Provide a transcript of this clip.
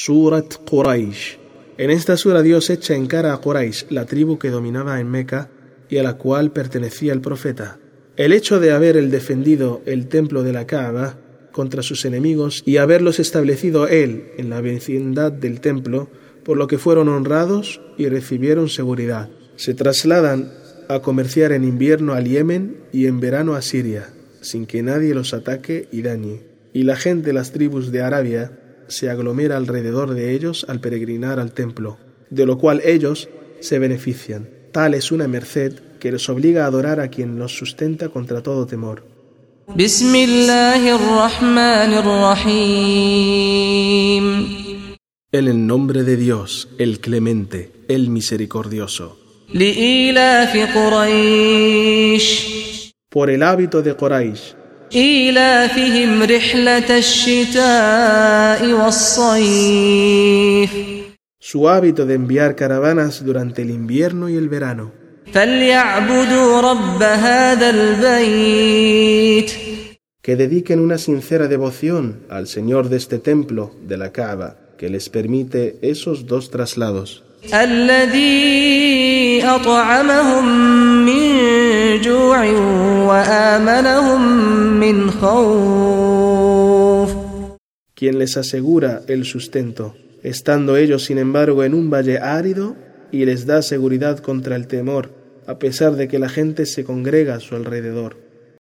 Surat Quraysh. En esta sura Dios echa en cara a Quraysh, la tribu que dominaba en Meca y a la cual pertenecía el profeta. El hecho de haber él defendido el templo de la Kaaba contra sus enemigos y haberlos establecido él en la vecindad del templo, por lo que fueron honrados y recibieron seguridad. Se trasladan a comerciar en invierno al Yemen y en verano a Siria, sin que nadie los ataque y dañe. Y la gente de las tribus de Arabia se aglomera alrededor de ellos al peregrinar al templo, de lo cual ellos se benefician. Tal es una merced que los obliga a adorar a quien los sustenta contra todo temor. En el nombre de Dios, el clemente, el misericordioso. Por el hábito de Quraysh إيلافهم رحلة الشتاء والصيف Su hábito de enviar caravanas durante el invierno y el verano. فليعبدوا رب هذا البيت Que dediquen una sincera devoción al Señor de este templo, de la Kaaba, que les permite esos dos traslados. Quien les asegura el sustento, estando ellos sin embargo en un valle árido y les da seguridad contra el temor, a pesar de que la gente se congrega a su alrededor.